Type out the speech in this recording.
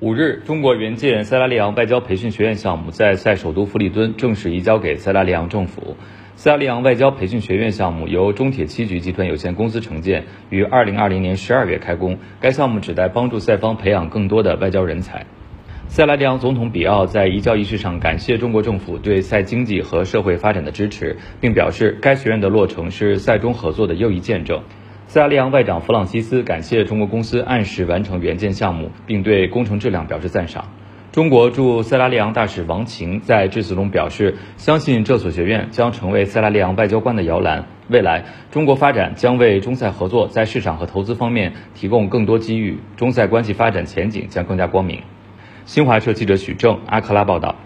五日，中国援建塞拉利昂外交培训学院项目在塞首都弗里敦正式移交给塞拉利昂政府。塞拉利昂外交培训学院项目由中铁七局集团有限公司承建，于二零二零年十二月开工。该项目旨在帮助塞方培养更多的外交人才。塞拉利昂总统比奥在移交仪式上感谢中国政府对塞经济和社会发展的支持，并表示该学院的落成是塞中合作的又一见证。塞拉利昂外长弗朗西斯感谢中国公司按时完成援建项目，并对工程质量表示赞赏。中国驻塞拉利昂大使王晴在致辞中表示，相信这所学院将成为塞拉利昂外交官的摇篮。未来，中国发展将为中塞合作在市场和投资方面提供更多机遇，中塞关系发展前景将更加光明。新华社记者许正阿克拉报道。